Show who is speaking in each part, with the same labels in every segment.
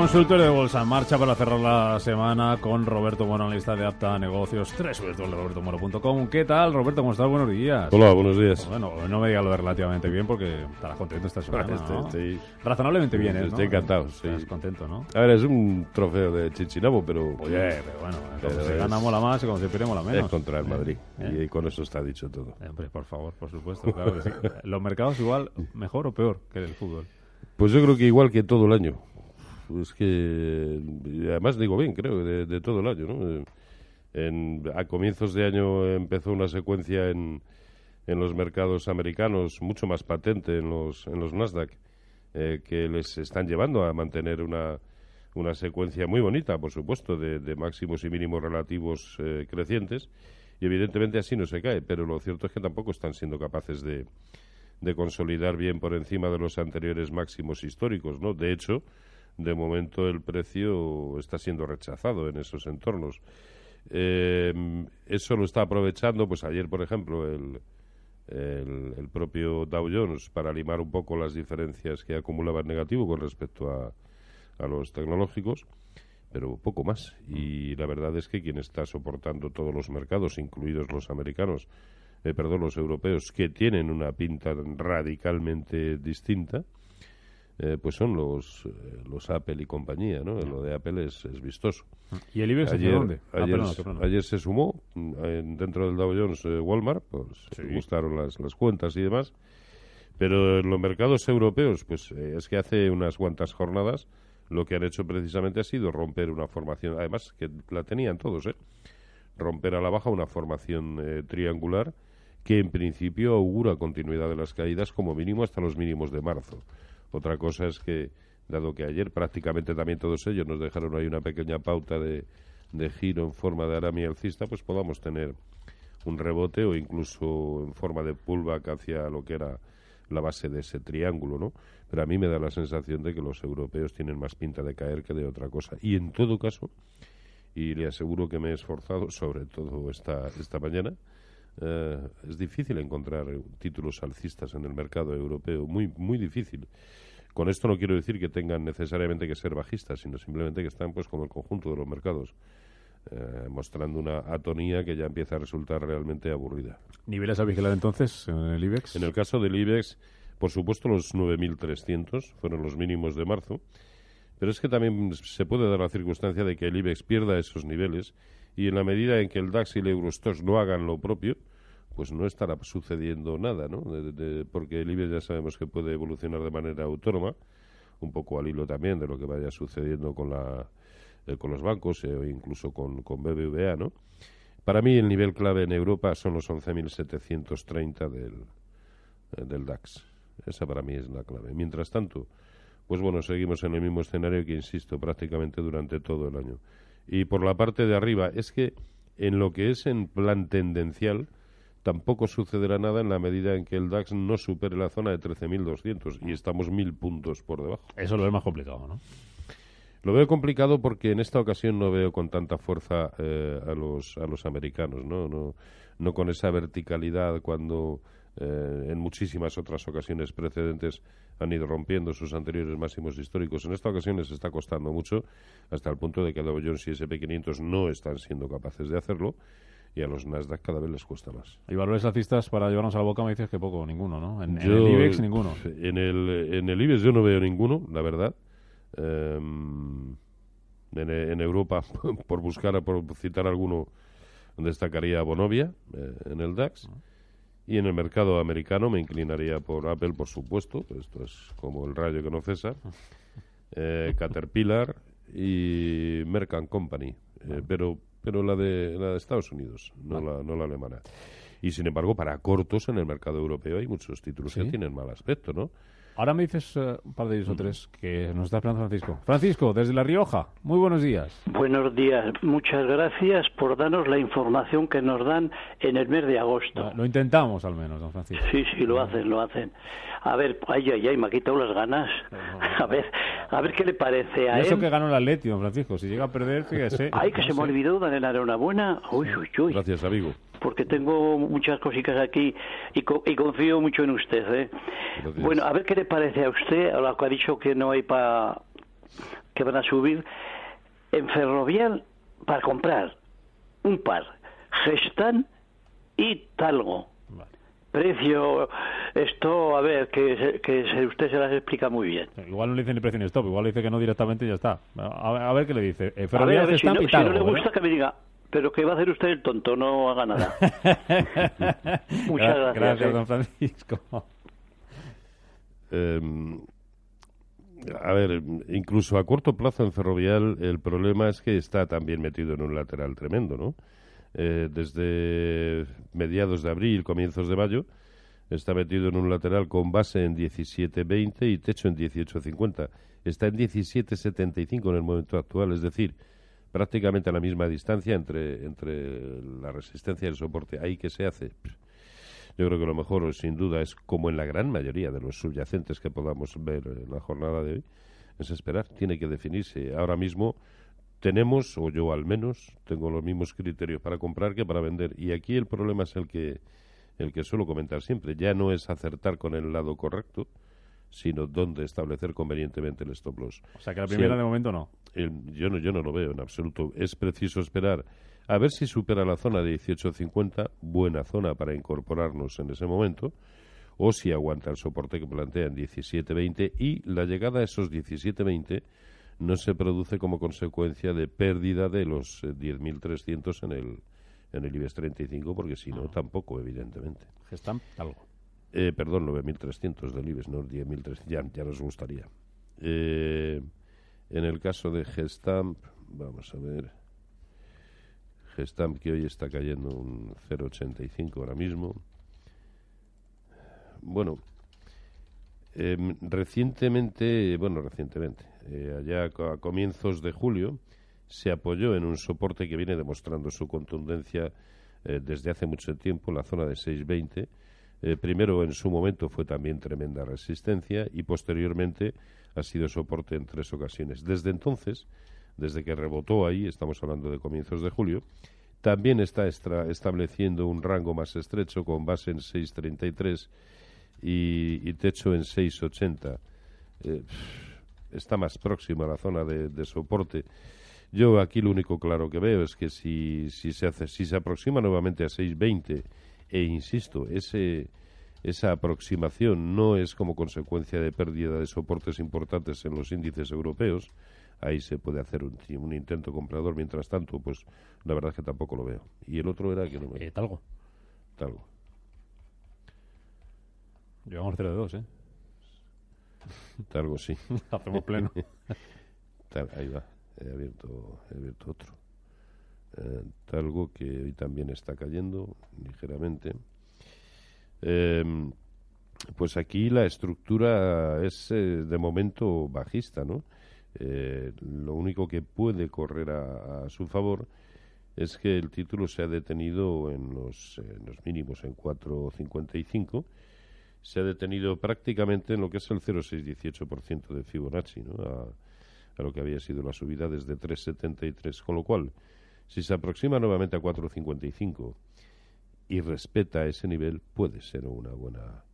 Speaker 1: Consultorio de Bolsa en marcha para cerrar la semana con Roberto Moro, analista de Apta Negocios, www.robertomoro.com. ¿Qué tal, Roberto? ¿Cómo estás? Buenos días.
Speaker 2: Hola, buenos días.
Speaker 1: Bueno, no me digas lo de relativamente bien porque estarás contento esta semana, ¿no?
Speaker 2: estoy-
Speaker 1: Razonablemente bien, ¿eh? ¿no?
Speaker 2: Estoy encantado, sí.
Speaker 1: Estás contento, ¿no?
Speaker 2: A ver, es un trofeo de Chichinabo, pero
Speaker 1: Oye, pero bueno, cuando
Speaker 2: Pero
Speaker 1: se
Speaker 2: es-
Speaker 1: gana mola más y cuando se pierde mola menos.
Speaker 2: es contra el Madrid.
Speaker 1: ¿Eh?
Speaker 2: Y con eso está dicho todo.
Speaker 1: Eh, Hombre, por favor, por supuesto, claro que sí. ¿Los mercados igual mejor o peor que el fútbol?
Speaker 2: Pues yo creo que igual que todo el año. Es que, además digo bien, creo, de, de todo el año, ¿no? Eh, En, a comienzos de año empezó una secuencia en, en los mercados americanos mucho más patente en los, en los Nasdaq, eh, que les están llevando a mantener una, una secuencia muy bonita, por supuesto, de, de máximos y mínimos relativos eh, crecientes. Y evidentemente así no se cae, pero lo cierto es que tampoco están siendo capaces de, de consolidar bien por encima de los anteriores máximos históricos, ¿no? De hecho, de momento el precio está siendo rechazado en esos entornos. Eh, eso lo está aprovechando, pues ayer, por ejemplo, el, el, el propio Dow Jones para limar un poco las diferencias que acumulaba en negativo con respecto a, a los tecnológicos, pero poco más. Y la verdad es que quien está soportando todos los mercados, incluidos los americanos, eh, perdón, los europeos, que tienen una pinta radicalmente distinta, eh, pues son los, eh, los Apple y compañía, ¿no? Lo de Apple es, es vistoso.
Speaker 1: ¿Y el IBEX
Speaker 2: Ayer,
Speaker 1: dónde? Ah,
Speaker 2: ayer, se sumó mm, en- dentro del Dow Jones eh, Walmart, pues
Speaker 1: Sí.
Speaker 2: gustaron las, las cuentas y demás. Pero en los mercados europeos, pues eh, es que hace unas cuantas jornadas lo que han hecho precisamente ha sido romper una formación, además que la tenían todos, ¿eh? romper a la baja una formación eh, triangular que en principio augura continuidad de las caídas como mínimo hasta los mínimos de marzo. Otra cosa es que, dado que ayer prácticamente también todos ellos nos dejaron ahí una pequeña pauta de, de giro en forma de aramia alcista, pues podamos tener un rebote o incluso en forma de pullback hacia lo que era la base de ese triángulo, ¿no? Pero a mí me da la sensación de que los europeos tienen más pinta de caer que de otra cosa. Y en todo caso, y le aseguro que me he esforzado, sobre todo esta, esta mañana, eh, es difícil encontrar eh, títulos alcistas en el mercado europeo, muy, muy difícil. Con esto no quiero decir que tengan necesariamente que ser bajistas, sino simplemente que están pues como el conjunto de los mercados, eh, mostrando una atonía que ya empieza a resultar realmente aburrida.
Speaker 1: ¿Niveles a vigilar entonces en el IBEX?
Speaker 2: En el caso del IBEX, por supuesto, los 9.300 fueron los mínimos de marzo, pero es que también se puede dar la circunstancia de que el IBEX pierda esos niveles y en la medida en que el DAX y el Eurostox no hagan lo propio, pues no estará sucediendo nada, ¿no? De- porque el IBEX ya sabemos que puede evolucionar de manera autónoma, un poco al hilo también de lo que vaya sucediendo con la eh, con los bancos eh, o incluso con, con BBVA, ¿no? Para mí el nivel clave en Europa son los 11.730 del, eh, del DAX. Esa para mí es la clave. Mientras tanto, pues bueno, seguimos en el mismo escenario que, insisto, prácticamente durante todo el año. Y por la parte de arriba, es que en lo que es en plan tendencial, tampoco sucederá nada en la medida en que el DAX no supere la zona de 13.200 y estamos mil puntos por debajo.
Speaker 1: Eso lo es más complicado, ¿no?
Speaker 2: Lo veo complicado porque en esta ocasión no veo con tanta fuerza eh, a los a los americanos, ¿no? No, no con esa verticalidad cuando eh, en muchísimas otras ocasiones precedentes han ido rompiendo sus anteriores máximos históricos. En esta ocasión les está costando mucho hasta el punto de que Dow Jones y S&P 500 no están siendo capaces de hacerlo y a los Nasdaq cada vez les cuesta más.
Speaker 1: Y valores alcistas para llevarnos a la boca me dices que poco, ninguno, ¿no? En, el IBEX ninguno.
Speaker 2: En el, en el IBEX yo no veo ninguno, la verdad. Eh, en, en Europa, por buscar, por citar alguno, destacaría Bonovia eh, en el DAX. Y en el mercado americano me inclinaría por Apple, por supuesto. Esto es como el rayo que no cesa. Eh, Caterpillar y Merck Company, eh, pero pero la de la de Estados Unidos, no la no la alemana. Y sin embargo, para cortos en el mercado europeo hay muchos títulos que tienen mal aspecto, ¿no?
Speaker 1: Ahora me dices eh, un par de ellos o tres que nos está esperando Francisco. Francisco, desde La Rioja, muy buenos días.
Speaker 3: Buenos días, muchas gracias por darnos la información que nos dan en el mes de agosto.
Speaker 1: Lo intentamos al menos, don Francisco.
Speaker 3: Sí, sí, lo hacen, lo hacen. A ver, ay, ay, ay, me ha quitado las ganas. A ver, a ver qué le parece a
Speaker 1: Y eso
Speaker 3: él.
Speaker 1: que ganó el Atleti, don Francisco. Si llega a perder, fíjese.
Speaker 3: Ay, que se me
Speaker 1: sé.
Speaker 3: olvidó darle la enhorabuena. Uy, uy, uy.
Speaker 2: Gracias, amigo.
Speaker 3: Porque tengo muchas cositas aquí y, co- y confío mucho en usted. ¿eh? Bueno, a ver qué le parece a usted, a lo que ha dicho que no hay para que van a subir en Ferrovial para comprar un par, Gestan y Talgo.
Speaker 1: Vale.
Speaker 3: Precio, esto, a ver, que, se- que se- usted se las explica muy bien.
Speaker 1: Igual no le dice ni precio ni stop, igual le dice que no directamente y ya está. A, ver- a ver qué le dice. Eh,
Speaker 3: A ver,
Speaker 1: Ferrovial
Speaker 3: a ver, si no,
Speaker 1: y
Speaker 3: si no
Speaker 1: Talgo,
Speaker 3: le
Speaker 1: ¿verdad?
Speaker 3: gusta que me diga, pero que va a hacer usted el tonto, no haga nada. Muchas
Speaker 1: Gra-
Speaker 3: gracias, ¿eh?
Speaker 1: don Francisco.
Speaker 2: Eh, a ver, incluso a corto plazo en Ferrovial el problema es que está también metido en un lateral tremendo, ¿no? Eh, desde mediados de abril, comienzos de mayo, está metido en un lateral con base en 17.20 y techo en 18.50. Está en 17.75 en el momento actual, es decir, prácticamente a la misma distancia entre, entre la resistencia y el soporte. Ahí que se hace. Yo creo que lo mejor, sin duda, es como en la gran mayoría de los subyacentes que podamos ver en la jornada de hoy, es esperar. Tiene que definirse. Ahora mismo tenemos, o yo al menos, tengo los mismos criterios para comprar que para vender. Y aquí el problema es el que, el que suelo comentar siempre. Ya no es acertar con el lado correcto, sino dónde establecer convenientemente el stop loss.
Speaker 1: O sea que la primera de momento no.
Speaker 2: el- yo no yo no lo veo en absoluto. Es preciso esperar a ver si supera la zona de 18.50, buena zona para incorporarnos en ese momento, o si aguanta el soporte que plantea en 17.20 y la llegada a esos 17.20 no se produce como consecuencia de pérdida de los eh, 10.300 en el en el IBEX 35, porque si no, tampoco, evidentemente.
Speaker 1: Gestamp, Talgo.
Speaker 2: Eh, perdón, 9.300 del IBEX, no 10.300. Ya, ya nos gustaría. Eh, en el caso de Gestamp, vamos a ver. Gestamp que hoy está cayendo un 0,85 ahora mismo. Bueno, em, recientemente, bueno, recientemente, eh, allá a comienzos de julio, se apoyó en un soporte que viene demostrando su contundencia eh, desde hace mucho tiempo, la zona de 620. Eh, primero, en su momento, fue también tremenda resistencia y posteriormente ha sido soporte en tres ocasiones. Desde entonces, desde que rebotó ahí, estamos hablando de comienzos de julio, también está estableciendo un rango más estrecho con base en 633 y, y techo en 680. Eh, está más próxima a la zona de, de soporte. Yo aquí lo único claro que veo es que si, si, se, hace, si se aproxima nuevamente a 620 e insisto, ese, esa aproximación no es como consecuencia de pérdida de soportes importantes en los índices europeos, ahí se puede hacer un, un intento comprador. Mientras tanto, pues la verdad es que tampoco lo veo. Y el otro era que no me...
Speaker 1: Eh, Talgo.
Speaker 2: Talgo.
Speaker 1: Llevamos 0 de 2, ¿eh?
Speaker 2: Talgo sí.
Speaker 1: Hacemos pleno.
Speaker 2: Tal- ahí va. He abierto, he abierto otro. Eh, talgo que hoy también está cayendo ligeramente. Em, pues aquí la estructura es eh, de momento bajista, ¿no? Eh, lo único que puede correr a, a su favor es que el título se ha detenido en los, en los mínimos en 4.55 se ha detenido prácticamente en lo que es el 0,618% de Fibonacci, ¿no? A, a lo que había sido la subida desde 3,73. Con lo cual, si se aproxima nuevamente a 4,55 y respeta ese nivel, puede ser una buena,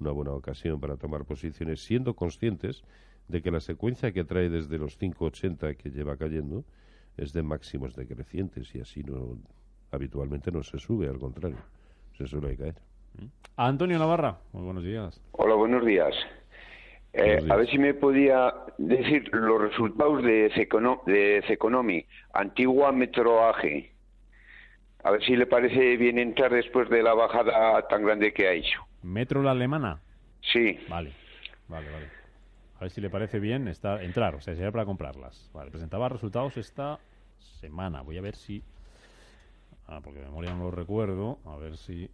Speaker 2: una buena ocasión para tomar posiciones, siendo conscientes de que la secuencia que trae desde los 5,80 que lleva cayendo es de máximos decrecientes y así no habitualmente no se sube, al contrario, se suele caer.
Speaker 1: Antonio Navarra, muy buenos días.
Speaker 4: Hola, buenos días. Eh. A ver si me podía decir los resultados de, Cecono- de antigua Metro AG. A ver si le parece bien entrar después de la bajada tan grande que ha hecho.
Speaker 1: Metro la alemana.
Speaker 4: Sí,
Speaker 1: Vale, vale, vale. A ver si le parece bien estar, entrar, o sea, sería para comprarlas. Vale, presentaba resultados esta semana. Voy a ver si... Ah, porque de memoria no los recuerdo. A ver si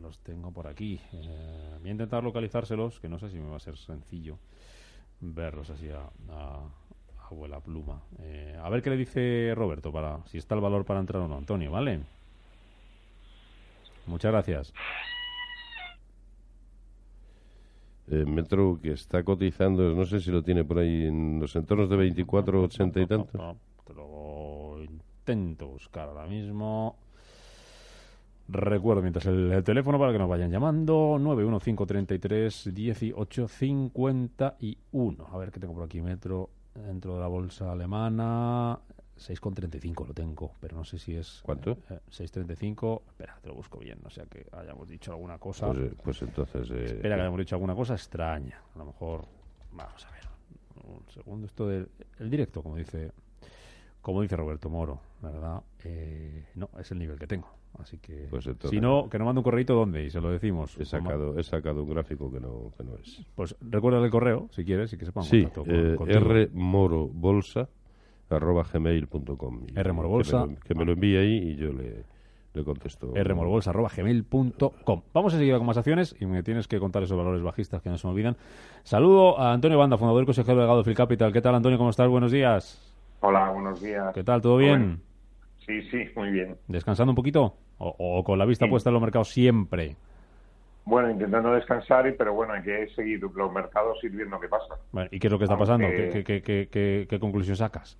Speaker 1: los tengo por aquí. Eh, voy a intentar localizárselos, que no sé si me va a ser sencillo verlos así a, a, abuela pluma. Eh, a ver qué le dice Roberto, para si está el valor para entrar o no. Antonio, ¿vale? Muchas gracias.
Speaker 2: Eh, metro que está cotizando, no sé si lo tiene por ahí en los entornos de 24, 80 y tanto.
Speaker 1: Te lo intento buscar ahora mismo. Recuerdo mientras el, el, teléfono para que nos vayan llamando 91533 1851. A ver qué tengo por aquí metro dentro de la bolsa alemana 6,35 lo tengo, pero no sé si es...
Speaker 2: ¿Cuánto?
Speaker 1: Eh, 6,35. Espera, te lo busco bien, no sea que hayamos dicho alguna cosa.
Speaker 2: Pues, eh, pues entonces... Eh,
Speaker 1: Espera, que hayamos dicho alguna cosa extraña. A lo mejor... Vamos a ver. Un segundo. Esto del el directo, como dice como dice Roberto Moro, ¿verdad? Eh, no, es el nivel que tengo. Así que...
Speaker 2: Pues entonces-
Speaker 1: si no, que nos mande un correito ¿dónde? Y se lo decimos.
Speaker 2: He sacado, he sacado un gráfico que no, que no es.
Speaker 1: Pues recuerda el correo, si quieres, y que sepan
Speaker 2: Sí,
Speaker 1: contacto con-
Speaker 2: eh, rmorobolsa arroba gmail.com. Y
Speaker 1: rmorobolsa.
Speaker 2: Que me, lo, que me lo envíe ahí y yo le, le contesto.
Speaker 1: rmorbolsa.gmail.com. Vamos a seguir con más acciones y me tienes que contar esos valores bajistas que no se me olvidan. Saludo a Antonio Banda, fundador y consejero delegado de Phil Capital. ¿Qué tal, Antonio? ¿Cómo estás? Buenos días.
Speaker 5: Hola, buenos días.
Speaker 1: ¿Qué tal? ¿Todo bien?
Speaker 5: Sí, sí, muy bien.
Speaker 1: ¿Descansando un poquito? ¿O, o con la vista
Speaker 5: Sí.
Speaker 1: puesta en los mercados siempre?
Speaker 5: Bueno, intentando descansar, pero bueno, hay que seguir los mercados y viendo qué pasa.
Speaker 1: Bueno, ¿Y qué es lo que está
Speaker 5: Aunque-
Speaker 1: pasando? ¿Qué, qué, qué, qué, qué- qué conclusión sacas?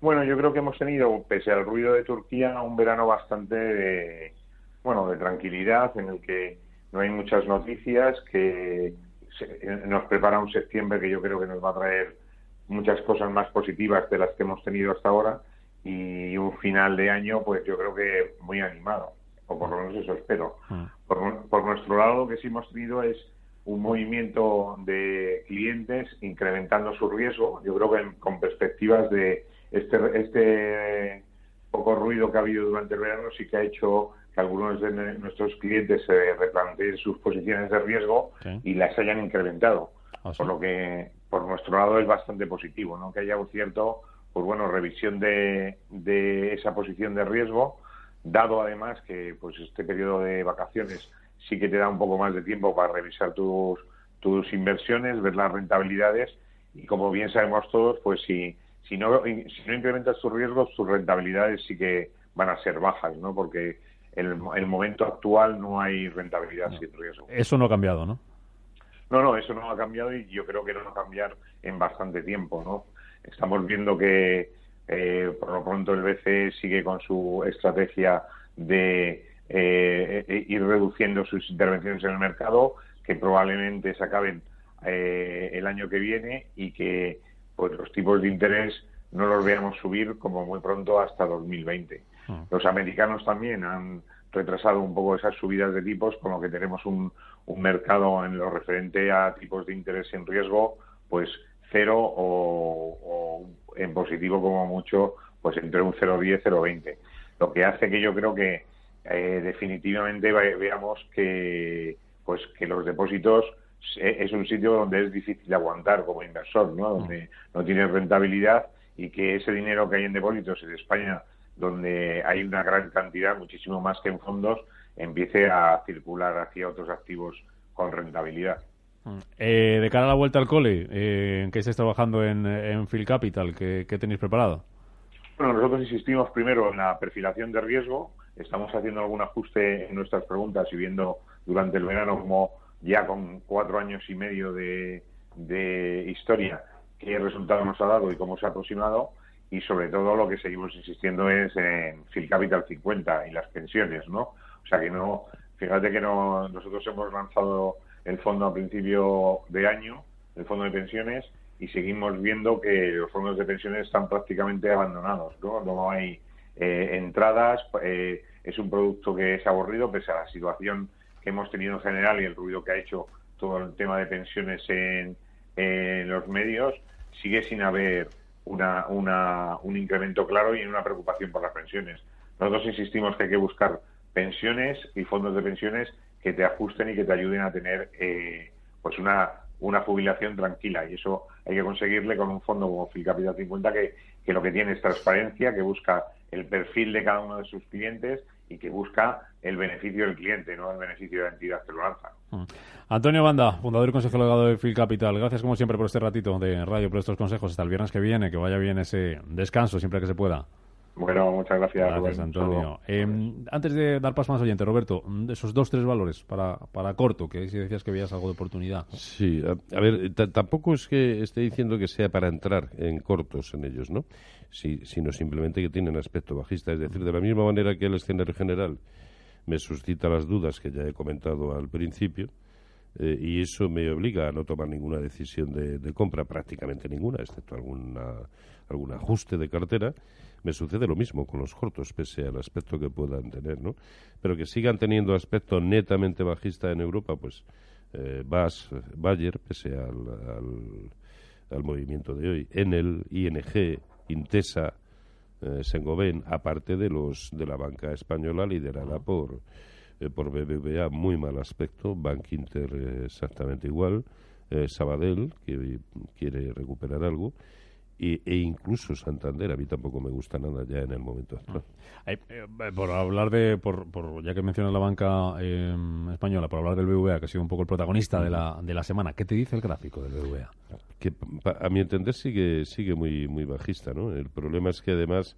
Speaker 5: Bueno, yo creo que hemos tenido, pese al ruido de Turquía, un verano bastante de, bueno, de tranquilidad, en el que no hay muchas noticias, que se- nos prepara un septiembre que yo creo que nos va a traer muchas cosas más positivas de las que hemos tenido hasta ahora y un final de año, pues yo creo que muy animado, o por lo menos eso espero.
Speaker 1: Mm.
Speaker 5: Por, por nuestro lado, lo que sí hemos tenido es un movimiento de clientes incrementando su riesgo. Yo creo que con perspectivas de este, este poco ruido que ha habido durante el verano, sí que ha hecho que algunos de nuestros clientes se replanteen sus posiciones de riesgo y las hayan incrementado.
Speaker 1: Ah.
Speaker 5: Por lo que, por nuestro lado, es bastante positivo, ¿no? Que haya un cierto, pues bueno, revisión de, de esa posición de riesgo, dado además que, pues este periodo de vacaciones sí que te da un poco más de tiempo para revisar tus, tus inversiones, ver las rentabilidades y como bien sabemos todos, pues si, si, no, si no incrementas tus riesgos, tus rentabilidades sí que van a ser bajas, ¿no? Porque en el, el momento actual no hay rentabilidad sin riesgo.
Speaker 1: Eso no ha cambiado, ¿no?
Speaker 5: No, no, eso no ha cambiado y yo creo que no va a cambiar en bastante tiempo, ¿no? Estamos viendo que eh, por lo pronto el BCE sigue con su estrategia de eh, eh, ir reduciendo sus intervenciones en el mercado, que probablemente se acaben eh, el año que viene y que pues los tipos de interés no los veamos subir como muy pronto hasta 2020.
Speaker 1: Ah.
Speaker 5: Los americanos también han retrasado un poco esas subidas de tipos, con lo que tenemos un, un mercado en lo referente a tipos de interés en riesgo, pues cero o, o en positivo como mucho, pues entre un 0,10 y 0,20. Lo que hace que yo creo que eh, definitivamente ve- veamos que pues que los depósitos se- es un sitio donde es difícil aguantar como inversor, ¿no? Donde no tienes rentabilidad y que ese dinero que hay en depósitos en España, donde hay una gran cantidad, muchísimo más que en fondos, empiece a circular hacia otros activos con rentabilidad.
Speaker 1: Eh, de cara a la vuelta al cole, eh, ¿en qué estáis trabajando en, en Phil Capital? ¿Qué, tenéis preparado?
Speaker 5: Bueno, nosotros insistimos primero en la perfilación de riesgo. Estamos haciendo algún ajuste en nuestras preguntas y viendo durante el verano como ya con cuatro años y medio de, de historia qué resultado nos ha dado y cómo se ha aproximado. Y sobre todo lo que seguimos insistiendo es en Phil Capital 50 y las pensiones, ¿no? O sea que no, fíjate que no, nosotros hemos lanzado el fondo a principio de año, el fondo de pensiones, y seguimos viendo que los fondos de pensiones están prácticamente abandonados, ¿no? No hay eh, entradas, eh, es un producto que es aburrido pese a la situación que hemos tenido en general y el ruido que ha hecho todo el tema de pensiones en, en los medios, sigue sin haber una, una, un incremento claro y una preocupación por las pensiones. Nosotros insistimos que hay que buscar pensiones y fondos de pensiones que te ajusten y que te ayuden a tener eh, pues una una jubilación tranquila y eso hay que conseguirle con un fondo como Capital 50 que, que lo que tiene es transparencia, que busca el perfil de cada uno de sus clientes y que busca el beneficio del cliente, no el beneficio de la entidad que lo lanza.
Speaker 1: Mm. Antonio Banda, fundador y consejero delegado de Phil Capital, gracias como siempre por este ratito de radio, por estos consejos. Hasta el viernes que viene, que vaya bien ese descanso siempre que se pueda.
Speaker 5: Bueno, muchas gracias.
Speaker 1: Gracias, Antonio. Em, antes de dar paso más oyente, Roberto, mm, esos dos, tres valores para, para corto, que si decías que veías algo de oportunidad.
Speaker 2: Sí, a, ver, tampoco es que esté diciendo que sea para entrar en cortos en ellos, ¿no? sino simplemente que tienen aspecto bajista. Es decir, de la misma manera que el escenario general me suscita las dudas que ya he comentado al principio, eh, y eso me obliga a no tomar ninguna decisión de, de compra, prácticamente ninguna, excepto alguna, algún ajuste de cartera me sucede lo mismo con los cortos, pese al aspecto que puedan tener, ¿no? Pero que sigan teniendo aspecto netamente bajista en Europa, pues eh, Bas, Bayer, pese al, al, movimiento de hoy, Enel, ING, Intesa, eh, Sengoben, aparte de los de la banca española liderada por eh, por BBVA, muy mal aspecto, Bank Inter eh, exactamente igual, Sabadell, que quiere recuperar algo, e, incluso Santander. A mí tampoco me gusta nada ya en el momento actual.
Speaker 1: Eh, por hablar de, por, por, ya que mencionas la banca em, española, por hablar del BVA, que ha sido un poco el protagonista de la, de la semana, ¿qué te dice el gráfico del BVA?
Speaker 2: Que a mi entender sigue, sigue muy, muy bajista, ¿no? El problema es que además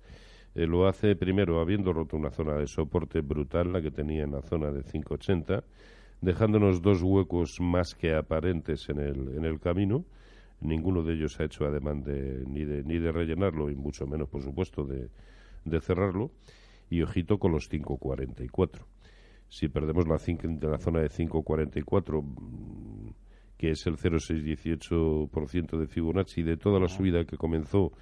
Speaker 2: eh, lo hace primero habiendo roto una zona de soporte brutal, la que tenía en la zona de 580, dejándonos dos huecos más que aparentes en el, en el camino Ninguno de ellos ha hecho ademán de, ni, de, ni de rellenarlo y mucho menos, por supuesto, de, de cerrarlo. Y ojito con los 5.44. Si perdemos la, la zona de 5.44, mm, que es el 0,618% de Fibonacci de toda la subida que comenzó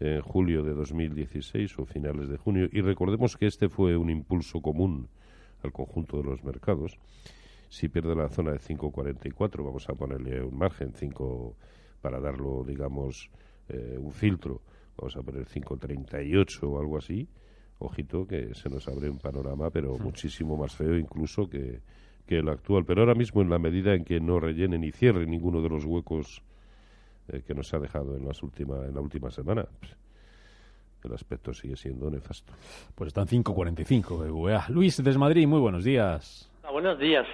Speaker 2: en julio de 2016 o finales de junio, y recordemos que este fue un impulso común al conjunto de los mercados, si pierde la zona de 5.44, vamos a ponerle un margen, 5 para darlo, digamos, eh, un filtro, vamos a poner 5.38 o algo así, ojito que se nos abre un panorama, pero muchísimo más feo incluso que, que el actual. Pero ahora mismo, en la medida en que no rellene ni cierre ninguno de los huecos eh, que nos ha dejado en, las última, en la última semana, pues, el aspecto sigue siendo nefasto.
Speaker 1: Pues están 5.45 VA. Luis, desde Madrid, muy buenos días.
Speaker 6: buenos días.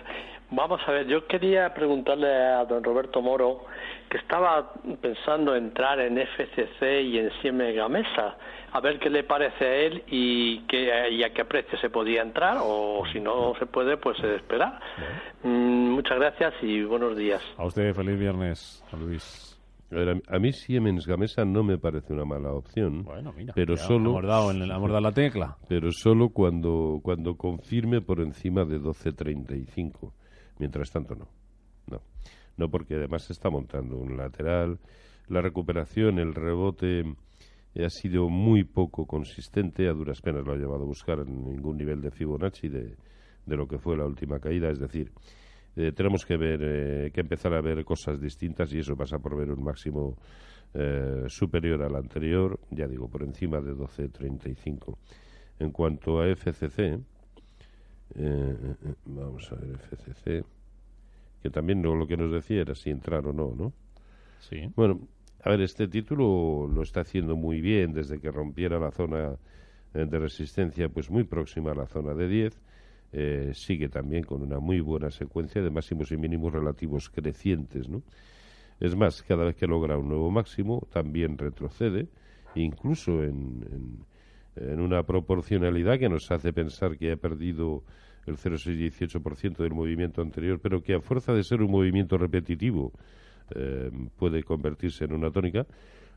Speaker 6: Vamos a ver, yo quería preguntarle a don Roberto Moro que estaba pensando entrar en FCC y en Siemens Gamesa, a ver qué le parece a él y, qué, a qué precio se podía entrar o si no se puede, pues esperar. Mm, muchas gracias y buenos días.
Speaker 1: A usted, feliz viernes, Luis.
Speaker 2: A, mí Siemens Gamesa no me parece una mala opción.
Speaker 1: Bueno, mira,
Speaker 2: pero solo
Speaker 1: hemos dado, en el, la tecla.
Speaker 2: Pero solo cuando cuando confirme por encima de 12.35. Mientras tanto no. No no porque además se está montando un lateral. La recuperación, el rebote ha sido muy poco consistente, a duras penas lo ha llevado a buscar en ningún nivel de Fibonacci de, de lo que fue la última caída, es decir, eh, tenemos que ver, eh, que empezar a ver cosas distintas y eso pasa por ver un máximo eh, superior al anterior, ya digo, por encima de 12.35. En cuanto a FCC, vamos a ver FCC que también lo que nos decía era si entrar o no, ¿no?
Speaker 1: Sí.
Speaker 2: Bueno, a ver, este título lo está haciendo muy bien desde que rompiera la zona eh, de resistencia, pues muy próxima a la zona de 10. Eh, sigue también con una muy buena secuencia de máximos y mínimos relativos crecientes, ¿no? Es más, cada vez que logra un nuevo máximo, también retrocede, incluso en, en, en una proporcionalidad que nos hace pensar que ha perdido el 0,618% del movimiento anterior, pero que a fuerza de ser un movimiento repetitivo eh, puede convertirse en una tónica,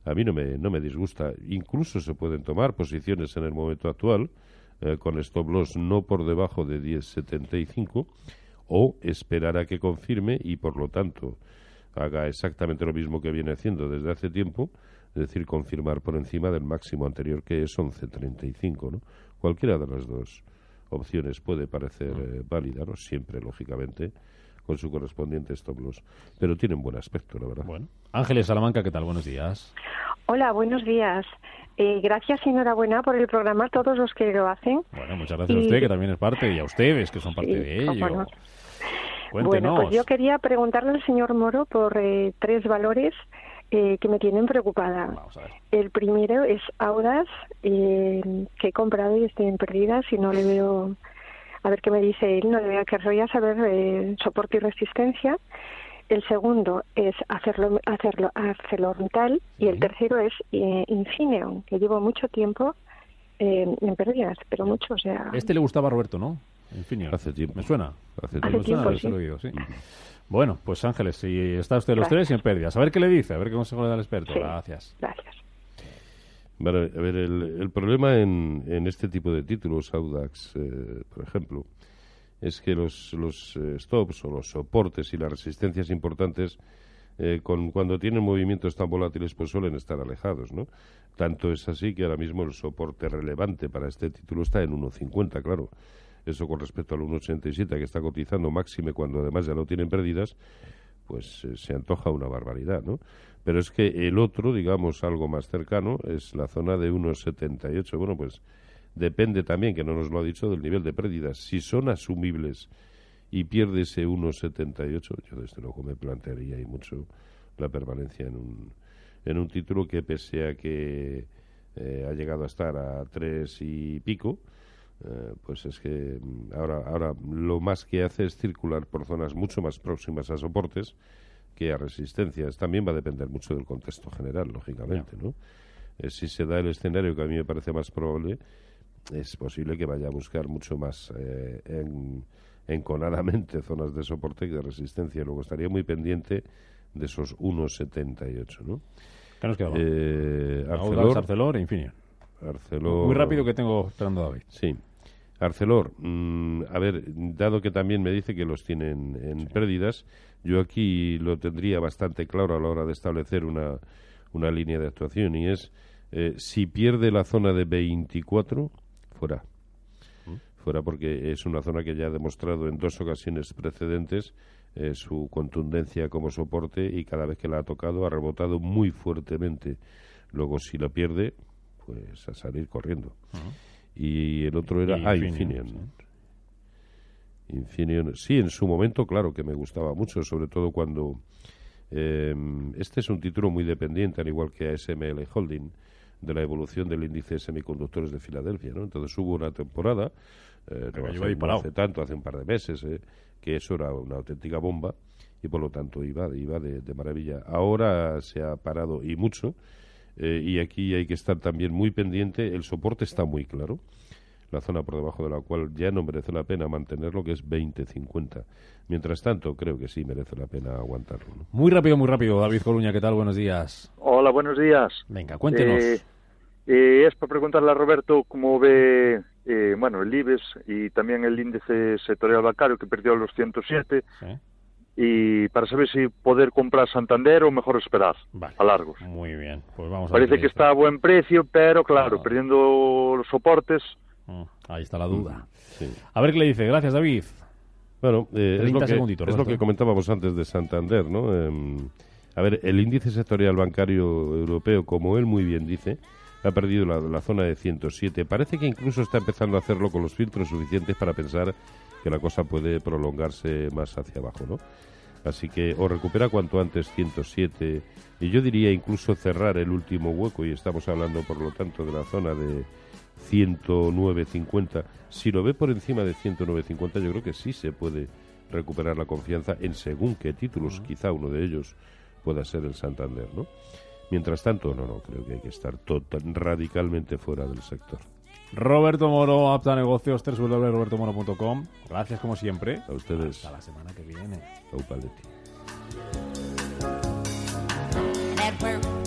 Speaker 2: a mí no me, no me disgusta. Incluso se pueden tomar posiciones en el momento actual eh, con stop loss no por debajo de 10,75 o esperar a que confirme y por lo tanto haga exactamente lo mismo que viene haciendo desde hace tiempo, es decir, confirmar por encima del máximo anterior que es 11.35, ¿no? Cualquiera de las dos opciones puede parecer eh, válida, ¿no? Siempre, lógicamente, con su correspondiente stop loss. Pero tienen buen aspecto, la verdad.
Speaker 1: Bueno. Ángeles Salamanca, ¿qué tal? Buenos días.
Speaker 7: Hola, buenos días. Eh, gracias y enhorabuena por el programa, todos los que lo hacen.
Speaker 1: Bueno, muchas gracias a usted, que también es parte, y a ustedes, que son parte de ello. Cuéntenos.
Speaker 7: Bueno, pues yo quería preguntarle al señor Moro por eh, tres valores eh, que me tienen preocupada.
Speaker 1: Vamos a ver.
Speaker 7: El primero es Audas, eh, que he comprado y estoy en pérdidas y no le veo, a ver qué me dice él, no le veo, querría saber eh, soporte y resistencia. El segundo es hacerlo, hacerlo, ArcelorMittal y el tercero es eh, Infineon, que llevo mucho tiempo eh, en pérdidas, pero mucho, o sea...
Speaker 1: Este le gustaba a Roberto, ¿no? Infineon.
Speaker 2: Hace tiempo.
Speaker 1: ¿Me suena?
Speaker 2: Hace
Speaker 7: Hace
Speaker 1: Me
Speaker 2: tiempo.
Speaker 1: suena
Speaker 7: tiempo, sí.
Speaker 1: oído, sí. Bueno, pues Ángeles, si está usted los
Speaker 7: Gracias.
Speaker 1: tres y en pérdidas. A ver qué le dice, a ver qué consejo le da el experto.
Speaker 7: Sí.
Speaker 1: Gracias.
Speaker 7: Gracias.
Speaker 2: Vale, a ver, el, el problema en, en este tipo de títulos, Audax, eh, por ejemplo, es que los, los eh, stops o los soportes y las resistencias importantes, eh, con, cuando tienen movimientos tan volátiles, pues suelen estar alejados, ¿no? Tanto es así que ahora mismo el soporte relevante para este título está en 1.50, claro. Eso con respecto al 1.87 que está cotizando máxime cuando además ya no tienen pérdidas, pues eh, se antoja una barbaridad, ¿no? Pero es que el otro, digamos, algo más cercano, es la zona de 1,78. Bueno, pues depende también, que no nos lo ha dicho, del nivel de pérdidas. Si son asumibles y pierde ese 1,78, yo desde luego me plantearía y mucho la permanencia en un, en un título que pese a que eh, ha llegado a estar a tres y pico, eh, pues es que mm, ahora, ahora lo más que hace es circular por zonas mucho más próximas a soportes que a resistencias. También va a depender mucho del contexto general, lógicamente, ¿no? Eh, si se da el escenario que a mí me parece más probable, es posible que vaya a buscar mucho más eh, en- enconadamente zonas de soporte que de resistencia. Luego estaría muy pendiente de esos 1,78, ¿no?
Speaker 1: ¿Qué nos?
Speaker 2: Eh,
Speaker 1: Audax,
Speaker 2: Arcelor,
Speaker 1: Arcelor e Infineon.
Speaker 2: Arcelor-
Speaker 1: Muy rápido que tengo esperando a David.
Speaker 2: Sí. Arcelor, mm, a ver, dado que también me dice que los tienen en pérdidas, yo aquí lo tendría bastante claro a la hora de establecer una, una línea de actuación y es, eh, si pierde la zona de 24, fuera. Fuera porque es una zona que ya ha demostrado en dos ocasiones precedentes eh, su contundencia como soporte y cada vez que la ha tocado ha rebotado muy fuertemente. Luego, si la pierde, pues a salir corriendo. Y el otro era ah,
Speaker 1: Infineon,
Speaker 2: Infineon. Infineon. Sí, en su momento, claro que me gustaba mucho, sobre todo cuando. eh, este es un título muy dependiente, al igual que ASML Holding, de la evolución del índice de semiconductores de Filadelfia. ¿no? Entonces hubo una temporada, eh, no hace, no hace tanto, hace un par de meses, eh, que eso era una auténtica bomba y por lo tanto iba, iba de, de maravilla. Ahora se ha parado y mucho. Eh, y aquí hay que estar también muy pendiente. El soporte está muy claro la zona por debajo de la cual ya no merece la pena mantenerlo, que es 20-50. Mientras tanto, creo que sí merece la pena aguantarlo. ¿no?
Speaker 1: Muy rápido, muy rápido. David Coruña, ¿qué tal? Buenos días.
Speaker 8: Hola, buenos días.
Speaker 1: Venga, cuéntenos.
Speaker 8: Eh, eh, es para preguntarle a Roberto cómo ve eh, bueno, el IBEX y también el índice sectorial bancario que perdió los 107
Speaker 1: Sí.
Speaker 8: Y para saber si poder comprar Santander o mejor esperar
Speaker 1: Vale.
Speaker 8: a largos.
Speaker 1: Muy bien. Pues vamos a ver
Speaker 8: Parece
Speaker 1: qué
Speaker 8: que está a buen precio, pero claro,
Speaker 1: Ah.
Speaker 8: perdiendo los soportes.
Speaker 1: Mm, Ahí está la duda.
Speaker 2: Sí.
Speaker 1: A ver qué le dice. Gracias, David.
Speaker 2: Bueno, eh, es,
Speaker 1: 30
Speaker 2: lo que, es lo que comentábamos antes de Santander, ¿no? Em, a ver, el índice sectorial bancario europeo, como él muy bien dice, ha perdido la, la zona de 107. Parece que incluso está empezando a hacerlo con los filtros suficientes para pensar que la cosa puede prolongarse más hacia abajo, ¿no? Así que o recupera cuanto antes 107 y yo diría incluso cerrar el último hueco y estamos hablando por lo tanto de la zona de 109.50. Si lo ve por encima de 109.50 yo creo que sí se puede recuperar la confianza en según qué títulos, quizá uno de ellos pueda ser el Santander, ¿no? Mientras tanto, no, no, creo que hay que estar total, radicalmente fuera del sector.
Speaker 1: Roberto Moro, apta negocios, www.robertomoro.com. Gracias, como siempre.
Speaker 2: A ustedes,
Speaker 1: Hasta la semana que viene.
Speaker 2: Au Paletti.
Speaker 9: Network